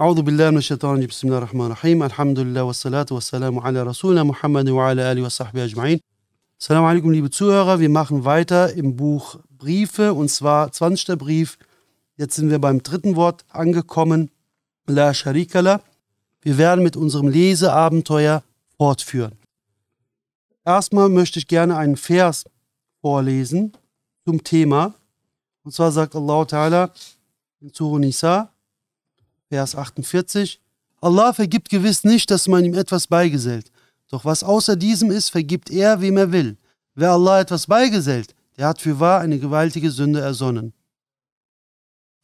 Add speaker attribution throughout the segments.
Speaker 1: أعوذ بالله من الشيطان الرجيم بسم الله الرحمن الرحيم الحمد لله والصلاة والسلام على رسولنا Muhammad وعلى آله وصحبه أجمعين Assalamu alaikum, liebe Zuhörer. Wir machen weiter im Buch Briefe und zwar 20. Brief. Jetzt sind wir beim dritten Wort angekommen. La Sharikala. Wir werden mit unserem Leseabenteuer fortführen. Erstmal möchte ich gerne einen Vers vorlesen zum Thema. Und zwar sagt Allah Ta'ala in Surah Nisa, Vers 48, Allah vergibt gewiss nicht, dass man ihm etwas beigesellt. Doch was außer diesem ist, vergibt er, wem er will. Wer Allah etwas beigesellt, der hat für wahr eine gewaltige Sünde ersonnen.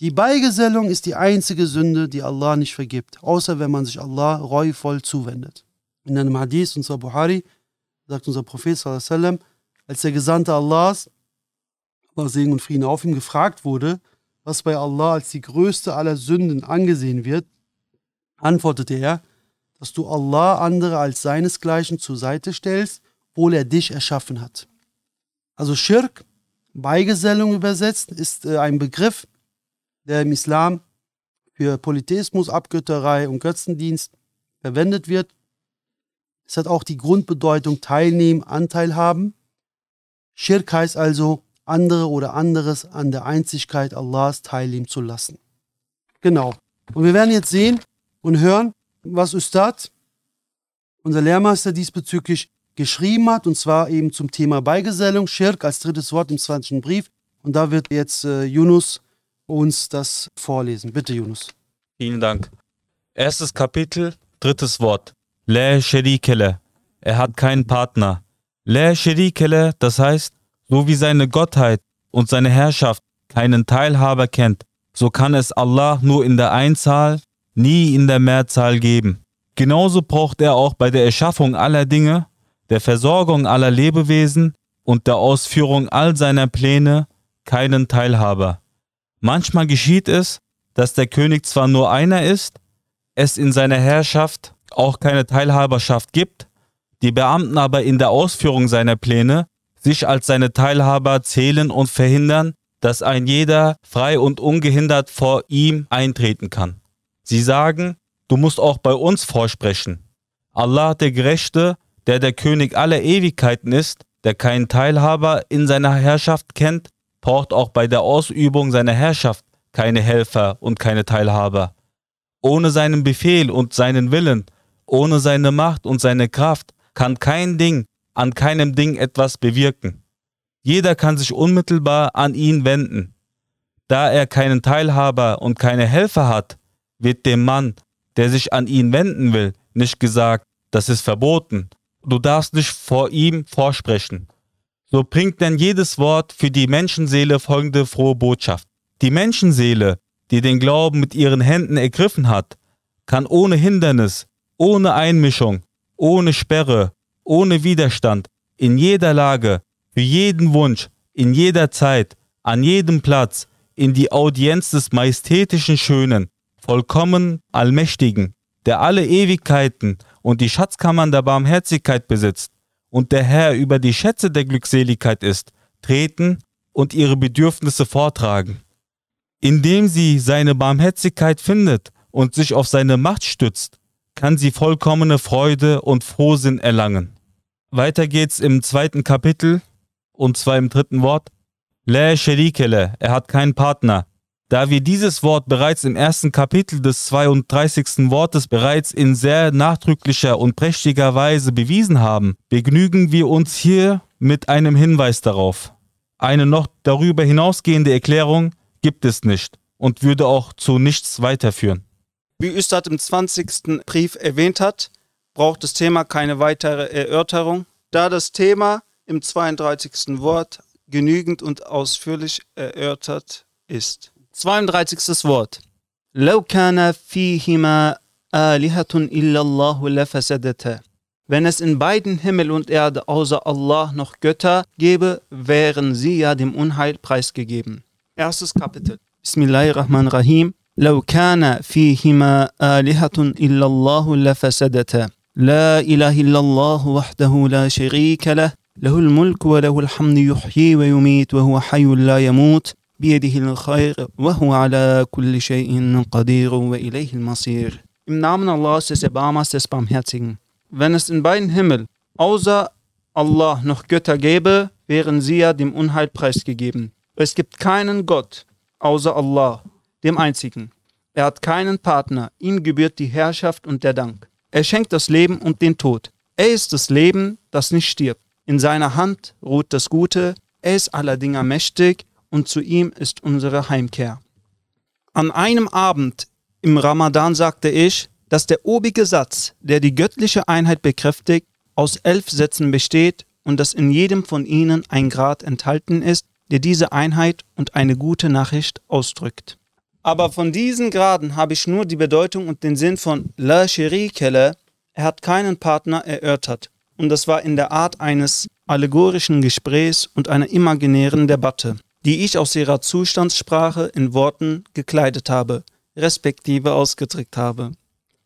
Speaker 1: Die Beigesellung ist die einzige Sünde, die Allah nicht vergibt, außer wenn man sich Allah reuvoll zuwendet. In einem Hadith unserer Buhari sagt unser Prophet, als der Gesandte Allahs, Allah Segen und Frieden auf ihm, gefragt wurde, was bei Allah als die größte aller Sünden angesehen wird, antwortete er, dass du Allah andere als seinesgleichen zur Seite stellst, obwohl er dich erschaffen hat. Also Schirk, Beigesellung übersetzt, ist äh, ein Begriff, der im Islam für Polytheismus, Abgötterei und Götzendienst verwendet wird. Es hat auch die Grundbedeutung teilnehmen, Anteil haben. Schirk heißt also, andere oder anderes an der Einzigkeit Allahs teilnehmen zu lassen. Genau. Und wir werden jetzt sehen und hören, was Ustad, unser Lehrmeister, diesbezüglich geschrieben hat, und zwar eben zum Thema Beigesellung, Schirk als drittes Wort im 20. Brief. Und da wird jetzt äh, Yunus uns das vorlesen. Bitte, Yunus.
Speaker 2: Vielen Dank. Erstes Kapitel, drittes Wort. Le Sherikele. Er hat keinen Partner. Le Sherikele, das heißt, so wie seine Gottheit und seine Herrschaft keinen Teilhaber kennt, so kann es Allah nur in der Einzahl nie in der Mehrzahl geben. Genauso braucht er auch bei der Erschaffung aller Dinge, der Versorgung aller Lebewesen und der Ausführung all seiner Pläne keinen Teilhaber. Manchmal geschieht es, dass der König zwar nur einer ist, es in seiner Herrschaft auch keine Teilhaberschaft gibt, die Beamten aber in der Ausführung seiner Pläne sich als seine Teilhaber zählen und verhindern, dass ein jeder frei und ungehindert vor ihm eintreten kann. Sie sagen, du musst auch bei uns vorsprechen. Allah, der Gerechte, der der König aller Ewigkeiten ist, der keinen Teilhaber in seiner Herrschaft kennt, braucht auch bei der Ausübung seiner Herrschaft keine Helfer und keine Teilhaber. Ohne seinen Befehl und seinen Willen, ohne seine Macht und seine Kraft kann kein Ding an keinem Ding etwas bewirken. Jeder kann sich unmittelbar an ihn wenden. Da er keinen Teilhaber und keine Helfer hat, wird dem Mann, der sich an ihn wenden will, nicht gesagt, das ist verboten, du darfst nicht vor ihm vorsprechen. So bringt denn jedes Wort für die Menschenseele folgende frohe Botschaft. Die Menschenseele, die den Glauben mit ihren Händen ergriffen hat, kann ohne Hindernis, ohne Einmischung, ohne Sperre, ohne Widerstand, in jeder Lage, für jeden Wunsch, in jeder Zeit, an jedem Platz, in die Audienz des majestätischen Schönen, vollkommen Allmächtigen, der alle Ewigkeiten und die Schatzkammern der Barmherzigkeit besitzt und der Herr über die Schätze der Glückseligkeit ist, treten und ihre Bedürfnisse vortragen. Indem sie seine Barmherzigkeit findet und sich auf seine Macht stützt, kann sie vollkommene Freude und Frohsinn erlangen. Weiter geht's im zweiten Kapitel, und zwar im dritten Wort. Le Sherikele, er hat keinen Partner, da wir dieses Wort bereits im ersten Kapitel des 32. Wortes bereits in sehr nachdrücklicher und prächtiger Weise bewiesen haben, begnügen wir uns hier mit einem Hinweis darauf. Eine noch darüber hinausgehende Erklärung gibt es nicht und würde auch zu nichts weiterführen.
Speaker 3: Wie Üstad im 20. Brief erwähnt hat, braucht das Thema keine weitere Erörterung, da das Thema im 32. Wort genügend und ausführlich erörtert ist. 32. Wort. لو كان فيهما آلهة إلا الله لفسدتا. Wenn es in beiden Himmel und Erde außer Allah noch Götter gäbe, wären sie ja dem Unheil preisgegeben. Erstes Kapitel. Bismillahirrahmanirrahim. لو كان فيهما آلهة إلا الله لفسدتا. لا إله إلا الله وحده لا شريك له له الملك وله الحمد يحيي ويميت وهو حي لا يموت بيده الخير وهو على كل شيء قدير وإليه المصير Im Namen Allahs des Erbarmers des Barmherzigen. Wenn es in beiden Himmel außer Allah noch Götter gäbe, wären sie ja dem Unheil preisgegeben. Es gibt keinen Gott außer Allah, dem Einzigen. Er hat keinen Partner, ihm gebührt die Herrschaft und der Dank. Er schenkt das Leben und den Tod. Er ist das Leben, das nicht stirbt. In seiner Hand ruht das Gute, er ist aller Dinger mächtig und zu ihm ist unsere Heimkehr. An einem Abend im Ramadan sagte ich, dass der obige Satz, der die göttliche Einheit bekräftigt, aus elf Sätzen besteht und dass in jedem von ihnen ein Grad enthalten ist, der diese Einheit und eine gute Nachricht ausdrückt. Aber von diesen Graden habe ich nur die Bedeutung und den Sinn von La Sherikele, er hat keinen Partner, erörtert. Und das war in der Art eines allegorischen Gesprächs und einer imaginären Debatte, die ich aus ihrer Zustandssprache in Worten gekleidet habe, respektive ausgedrückt habe.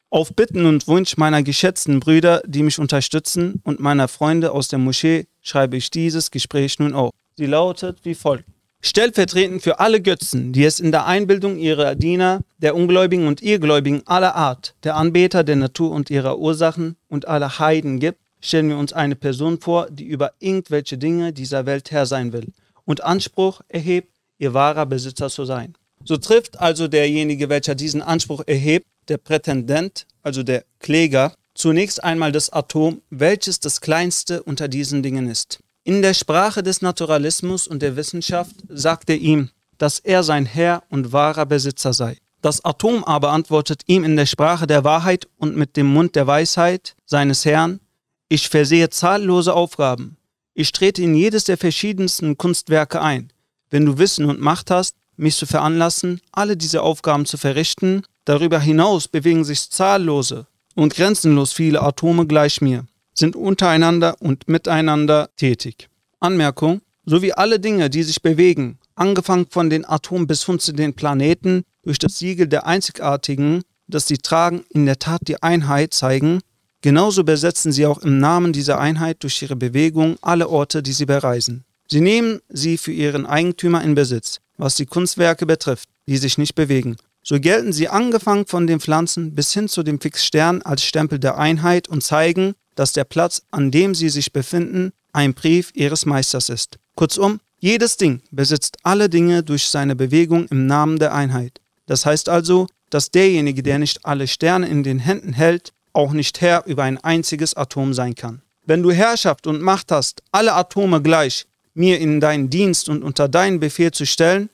Speaker 3: Auf Bitten und Wunsch meiner geschätzten Brüder, die mich unterstützen, und meiner Freunde aus der Moschee schreibe ich dieses Gespräch nun auf. Sie lautet wie folgt. Stellvertretend für alle Götzen, die es in der Einbildung ihrer Diener, der Ungläubigen und Irrgläubigen aller Art, der Anbeter der Natur und ihrer Ursachen und aller Heiden gibt, stellen wir uns eine Person vor, die über irgendwelche Dinge dieser Welt Herr sein will und Anspruch erhebt, ihr wahrer Besitzer zu sein. So trifft also derjenige, welcher diesen Anspruch erhebt, der Prätendent, also der Kläger, zunächst einmal das Atom, welches das kleinste unter diesen Dingen ist. In der Sprache des Naturalismus und der Wissenschaft sagt er ihm, dass er sein Herr und wahrer Besitzer sei. Das Atom aber antwortet ihm in der Sprache der Wahrheit und mit dem Mund der Weisheit seines Herrn, ich versehe zahllose Aufgaben. Ich trete in jedes der verschiedensten Kunstwerke ein. Wenn du Wissen und Macht hast, mich zu veranlassen, alle diese Aufgaben zu verrichten, darüber hinaus bewegen sich zahllose und grenzenlos viele Atome gleich mir, sind untereinander und miteinander tätig. Anmerkung, so wie alle Dinge, die sich bewegen, angefangen von den Atomen bis hin zu den Planeten, durch das Siegel der Einzigartigen, das sie tragen, in der Tat die Einheit zeigen, Genauso besetzen sie auch im Namen dieser Einheit durch ihre Bewegung alle Orte, die sie bereisen. Sie nehmen sie für ihren Eigentümer in Besitz, was die Kunstwerke betrifft, die sich nicht bewegen. So gelten sie angefangen von den Pflanzen bis hin zu dem Fixstern als Stempel der Einheit und zeigen, dass der Platz, an dem sie sich befinden, ein Brief ihres Meisters ist. Kurzum, jedes Ding besitzt alle Dinge durch seine Bewegung im Namen der Einheit. Das heißt also, dass derjenige, der nicht alle Sterne in den Händen hält, auch nicht Herr über ein einziges Atom sein kann. Wenn du Herrschaft und Macht hast, alle Atome gleich mir in deinen Dienst und unter deinen Befehl zu stellen,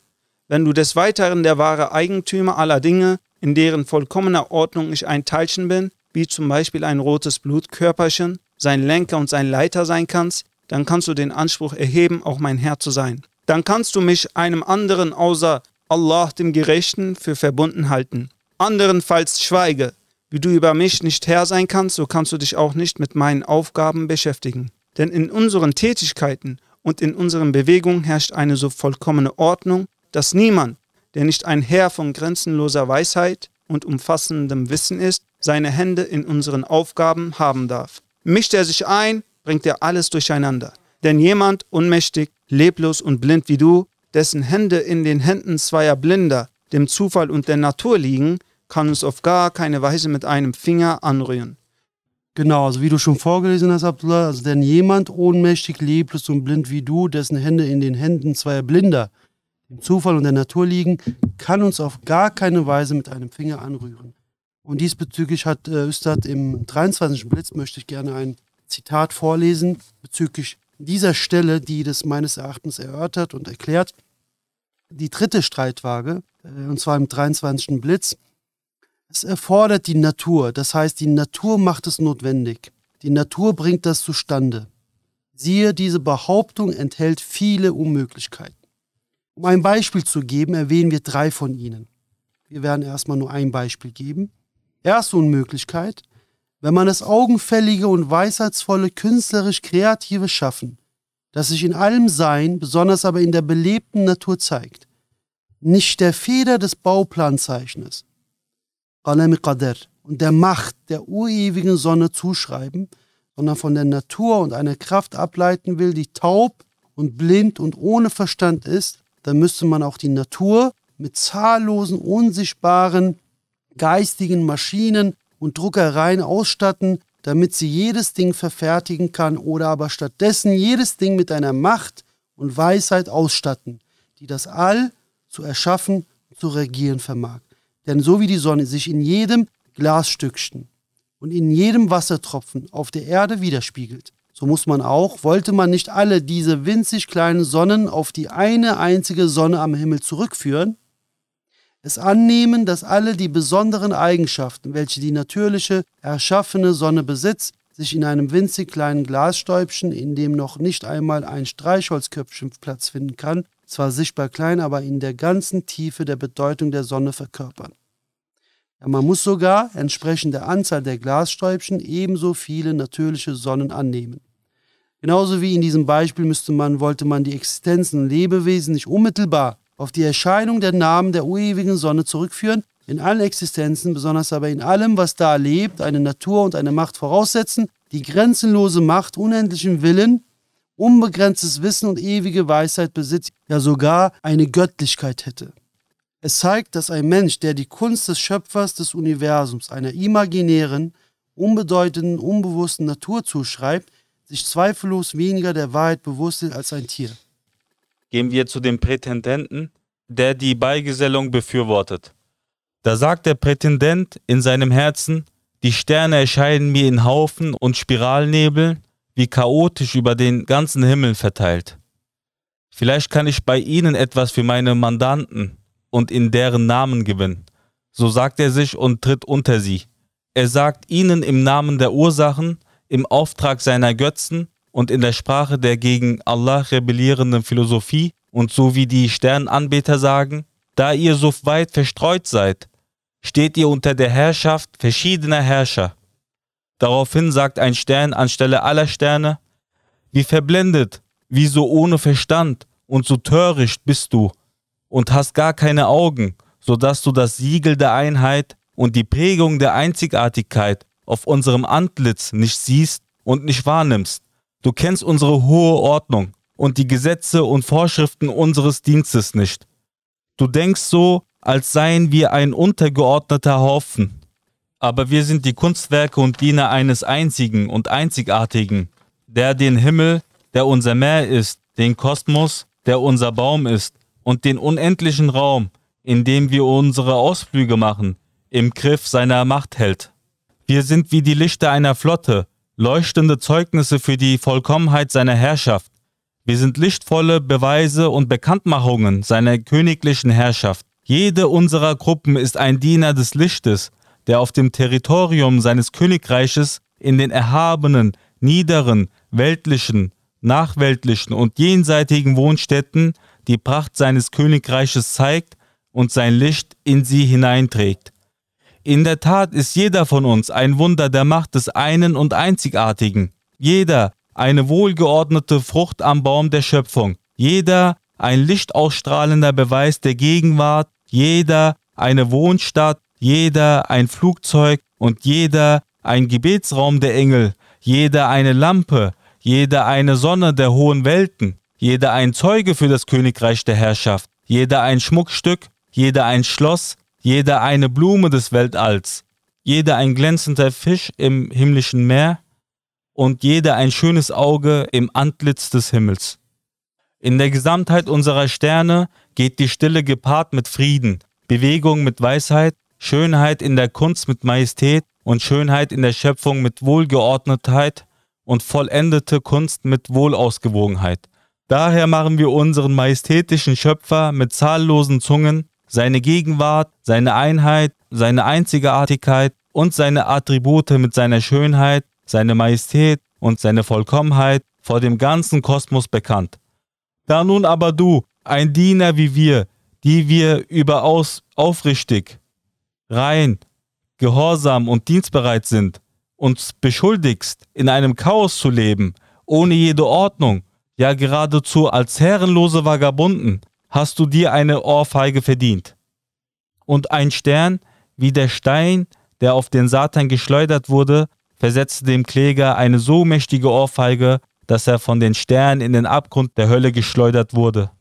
Speaker 3: wenn du des Weiteren der wahre Eigentümer aller Dinge, in deren vollkommener Ordnung ich ein Teilchen bin, wie zum Beispiel ein rotes Blutkörperchen, sein Lenker und sein Leiter sein kannst, dann kannst du den Anspruch erheben, auch mein Herr zu sein. Dann kannst du mich einem anderen außer Allah, dem Gerechten, für verbunden halten. Anderenfalls schweige, wie du über mich nicht Herr sein kannst, so kannst du dich auch nicht mit meinen Aufgaben beschäftigen. Denn in unseren Tätigkeiten und in unseren Bewegungen herrscht eine so vollkommene Ordnung, dass niemand, der nicht ein Herr von grenzenloser Weisheit und umfassendem Wissen ist, seine Hände in unseren Aufgaben haben darf. Mischt er sich ein, bringt er alles durcheinander. Denn jemand unmächtig, leblos und blind wie du, dessen Hände in den Händen zweier Blinder, dem Zufall und der Natur liegen, kann uns auf gar keine Weise mit einem Finger anrühren.
Speaker 1: Genau, also wie du schon vorgelesen hast, Abdullah, also denn jemand ohnmächtig, leblos und blind wie du, dessen Hände in den Händen zweier Blinder, dem Zufall und der Natur liegen, kann uns auf gar keine Weise mit einem Finger anrühren. Und diesbezüglich hat äh, Üstad im 23. Blitz, möchte ich gerne ein Zitat vorlesen, bezüglich dieser Stelle, die das meines Erachtens erörtert und erklärt. Die dritte Streitwaage, äh, und zwar im 23. Blitz, es erfordert die Natur, das heißt, die Natur macht es notwendig. Die Natur bringt das zustande. Siehe, diese Behauptung enthält viele Unmöglichkeiten. Um ein Beispiel zu geben, erwähnen wir drei von ihnen. Wir werden erstmal nur ein Beispiel geben. Erste Unmöglichkeit, wenn man das augenfällige und weisheitsvolle künstlerisch kreative Schaffen, das sich in allem Sein, besonders aber in der belebten Natur zeigt, nicht der Feder des Bauplanzeichners, Qalam Qadr und der Macht der urewigen Sonne zuschreiben, sondern von der Natur und einer Kraft ableiten will, die taub und blind und ohne Verstand ist, dann müsste man auch die Natur mit zahllosen, unsichtbaren, geistigen Maschinen und Druckereien ausstatten, damit sie jedes Ding verfertigen kann oder aber stattdessen jedes Ding mit einer Macht und Weisheit ausstatten, die das All zu erschaffen und zu regieren vermag. Denn so wie die Sonne sich in jedem Glasstückchen und in jedem Wassertropfen auf der Erde widerspiegelt, so muss man auch, wollte man nicht alle diese winzig kleinen Sonnen auf die eine einzige Sonne am Himmel zurückführen, es annehmen, dass alle die besonderen Eigenschaften, welche die natürliche, erschaffene Sonne besitzt, sich in einem winzig kleinen Glasstäubchen, in dem noch nicht einmal ein Streichholzköpfchen Platz finden kann, zwar sichtbar klein, aber in der ganzen Tiefe der Bedeutung der Sonne verkörpern. Ja, man muss sogar entsprechend der Anzahl der Glasstäubchen ebenso viele natürliche Sonnen annehmen. Genauso wie in diesem Beispiel müsste man, wollte man die Existenzen Lebewesen nicht unmittelbar auf die Erscheinung der Namen der urewigen Sonne zurückführen, in allen Existenzen, besonders aber in allem, was da lebt, eine Natur und eine Macht voraussetzen, die grenzenlose Macht, unendlichen Willen, unbegrenztes Wissen und ewige Weisheit besitzt, ja sogar eine Göttlichkeit hätte. Es zeigt, dass ein Mensch, der die Kunst des Schöpfers des Universums einer imaginären, unbedeutenden, unbewussten Natur zuschreibt, sich zweifellos weniger der Wahrheit bewusst ist als ein Tier
Speaker 2: gehen wir zu dem Prätendenten, der die Beigesellung befürwortet. Da sagt der Prätendent in seinem Herzen, die Sterne erscheinen mir in Haufen und Spiralnebel, wie chaotisch über den ganzen Himmel verteilt. Vielleicht kann ich bei ihnen etwas für meine Mandanten und in deren Namen gewinnen. So sagt er sich und tritt unter sie. Er sagt ihnen im Namen der Ursachen, im Auftrag seiner Götzen und in der Sprache der gegen Allah rebellierenden Philosophie und so wie die Sternanbeter sagen, da ihr so weit verstreut seid, steht ihr unter der Herrschaft verschiedener Herrscher. Daraufhin sagt ein Stern anstelle aller Sterne, wie verblendet, wie so ohne Verstand und so töricht bist du und hast gar keine Augen, so dass du das Siegel der Einheit und die Prägung der Einzigartigkeit auf unserem Antlitz nicht siehst und nicht wahrnimmst. Du kennst unsere hohe Ordnung und die Gesetze und Vorschriften unseres Dienstes nicht. Du denkst so, als seien wir ein untergeordneter Haufen. Aber wir sind die Kunstwerke und Diener eines einzigen und einzigartigen, der den Himmel, der unser Meer ist, den Kosmos, der unser Baum ist, und den unendlichen Raum, in dem wir unsere Ausflüge machen, im Griff seiner Macht hält. Wir sind wie die Lichter einer Flotte, leuchtende Zeugnisse für die Vollkommenheit seiner Herrschaft. Wir sind lichtvolle Beweise und Bekanntmachungen seiner königlichen Herrschaft. Jede unserer Gruppen ist ein Diener des Lichtes, der auf dem Territorium seines Königreiches in den erhabenen, niederen, weltlichen, nachweltlichen und jenseitigen Wohnstätten die Pracht seines Königreiches zeigt und sein Licht in sie hineinträgt. In der Tat ist jeder von uns ein Wunder der Macht des einen und einzigartigen. Jeder eine wohlgeordnete Frucht am Baum der Schöpfung. Jeder ein lichtausstrahlender Beweis der Gegenwart. Jeder eine Wohnstadt. Jeder ein Flugzeug und jeder ein Gebetsraum der Engel. Jeder eine Lampe. Jeder eine Sonne der hohen Welten. Jeder ein Zeuge für das Königreich der Herrschaft. Jeder ein Schmuckstück. Jeder ein Schloss jeder eine Blume des Weltalls, jeder ein glänzender Fisch im himmlischen Meer und jeder ein schönes Auge im Antlitz des Himmels. In der Gesamtheit unserer Sterne geht die Stille gepaart mit Frieden, Bewegung mit Weisheit, Schönheit in der Kunst mit Majestät und Schönheit in der Schöpfung mit Wohlgeordnetheit und vollendete Kunst mit Wohlausgewogenheit. Daher machen wir unseren majestätischen Schöpfer mit zahllosen Zungen seine Gegenwart, seine Einheit, seine Einzigartigkeit und seine Attribute mit seiner Schönheit, seine Majestät und seine Vollkommenheit vor dem ganzen Kosmos bekannt. Da nun aber du, ein Diener wie wir, die wir überaus aufrichtig, rein, gehorsam und dienstbereit sind, uns beschuldigst, in einem Chaos zu leben, ohne jede Ordnung, ja geradezu als herrenlose Vagabunden, hast du dir eine Ohrfeige verdient. Und ein Stern, wie der Stein, der auf den Satan geschleudert wurde, versetzte dem Kläger eine so mächtige Ohrfeige, dass er von den Sternen in den Abgrund der Hölle geschleudert wurde.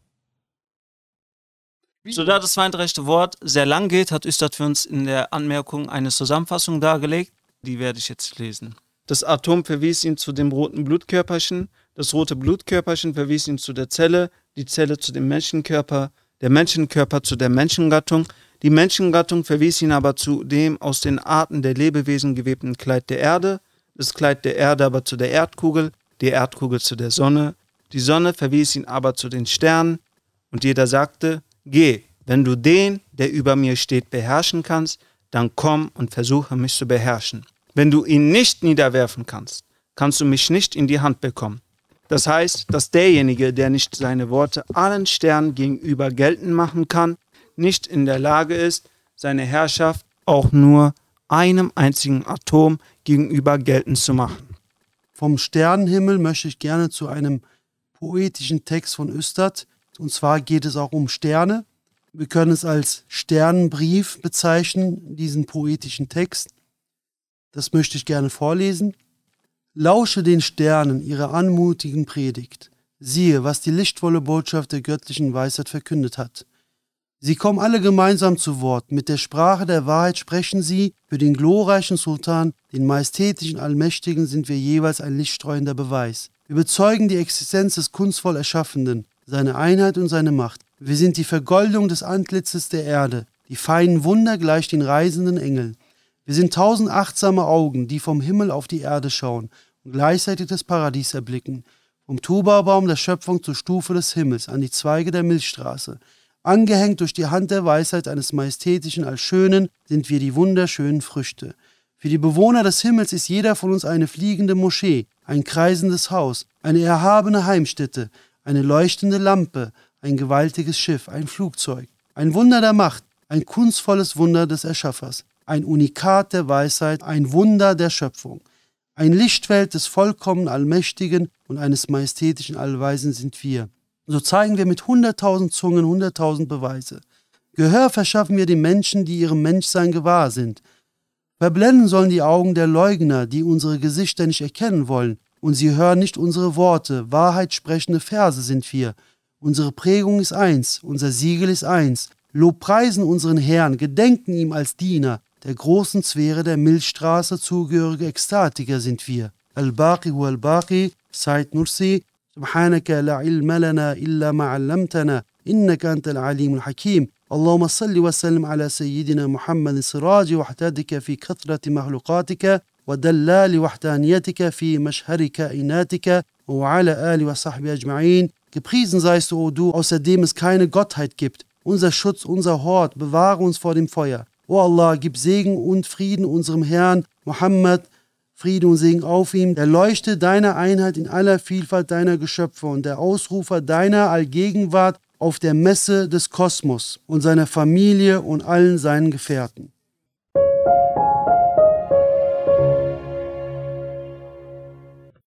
Speaker 3: So da das 32. Wort sehr lang geht, hat Üstad für uns in der Anmerkung eine Zusammenfassung dargelegt. Die werde ich jetzt lesen. Das Atom verwies ihn zu dem roten Blutkörperchen, das rote Blutkörperchen verwies ihn zu der Zelle, die Zelle zu dem Menschenkörper, der Menschenkörper zu der Menschengattung, die Menschengattung verwies ihn aber zu dem aus den Arten der Lebewesen gewebten Kleid der Erde, das Kleid der Erde aber zu der Erdkugel, die Erdkugel zu der Sonne, die Sonne verwies ihn aber zu den Sternen, und jeder sagte, Geh, wenn du den, der über mir steht, beherrschen kannst, dann komm und versuche mich zu beherrschen. Wenn du ihn nicht niederwerfen kannst, kannst du mich nicht in die Hand bekommen. Das heißt, dass derjenige, der nicht seine Worte allen Sternen gegenüber geltend machen kann, nicht in der Lage ist, seine Herrschaft auch nur einem einzigen Atom gegenüber geltend zu machen.
Speaker 1: Vom Sternenhimmel möchte ich gerne zu einem poetischen Text von Östert und zwar geht es auch um Sterne. Wir können es als Sternenbrief bezeichnen, diesen poetischen Text. Das möchte ich gerne vorlesen. Lausche den Sternen ihre anmutigen Predigt. Siehe, was die lichtvolle Botschaft der göttlichen Weisheit verkündet hat. Sie kommen alle gemeinsam zu Wort. Mit der Sprache der Wahrheit sprechen sie. Für den glorreichen Sultan, den majestätischen Allmächtigen, sind wir jeweils ein lichtstreuender Beweis. Wir bezeugen die Existenz des kunstvoll Erschaffenden seine Einheit und seine Macht. Wir sind die Vergoldung des Antlitzes der Erde, die feinen Wunder gleich den reisenden Engeln. Wir sind tausend achtsame Augen, die vom Himmel auf die Erde schauen und gleichzeitig das Paradies erblicken. Vom Tubabaum der Schöpfung zur Stufe des Himmels, an die Zweige der Milchstraße. Angehängt durch die Hand der Weisheit eines majestätischen Allschönen sind wir die wunderschönen Früchte. Für die Bewohner des Himmels ist jeder von uns eine fliegende Moschee, ein kreisendes Haus, eine erhabene Heimstätte, eine leuchtende Lampe, ein gewaltiges Schiff, ein Flugzeug, ein Wunder der Macht, ein kunstvolles Wunder des Erschaffers, ein Unikat der Weisheit, ein Wunder der Schöpfung. Ein Lichtfeld des vollkommen Allmächtigen und eines majestätischen Allweisen sind wir. So zeigen wir mit hunderttausend Zungen hunderttausend Beweise. Gehör verschaffen wir den Menschen, die ihrem Menschsein gewahr sind. Verblenden sollen die Augen der Leugner, die unsere Gesichter nicht erkennen wollen, und sie hören nicht unsere Worte. Wahrheitssprechende Verse sind wir. Unsere Prägung ist eins, unser Siegel ist eins. Lobpreisen unseren Herrn, gedenken ihm als Diener Der großen Sphäre der Milchstraße zugehörige Ekstatiker sind wir. Al-Baqi hu al-Baqi, Said Nursi, سبحانك لا علم لنا إلا ما علمتنا إنك أنت العليم الحكيم اللهم صل وسلم على سيدنا محمد سراج وحدتك في كثرة مخلوقاتك ودلال وحدانيتك في مشهر كائناتك وعلى آله وصحبه أجمعين Gepriesen seist du, o du, außerdem es keine Gottheit gibt. Unser Schutz, unser Hort, bewahre uns vor dem Feuer. O Allah, gib Segen und Frieden unserem Herrn Muhammad, Friede und Segen auf ihm, der Leuchte deiner Einheit in aller Vielfalt deiner Geschöpfe und der Ausrufer deiner Allgegenwart auf der Messe des Kosmos und seiner Familie und allen seinen Gefährten.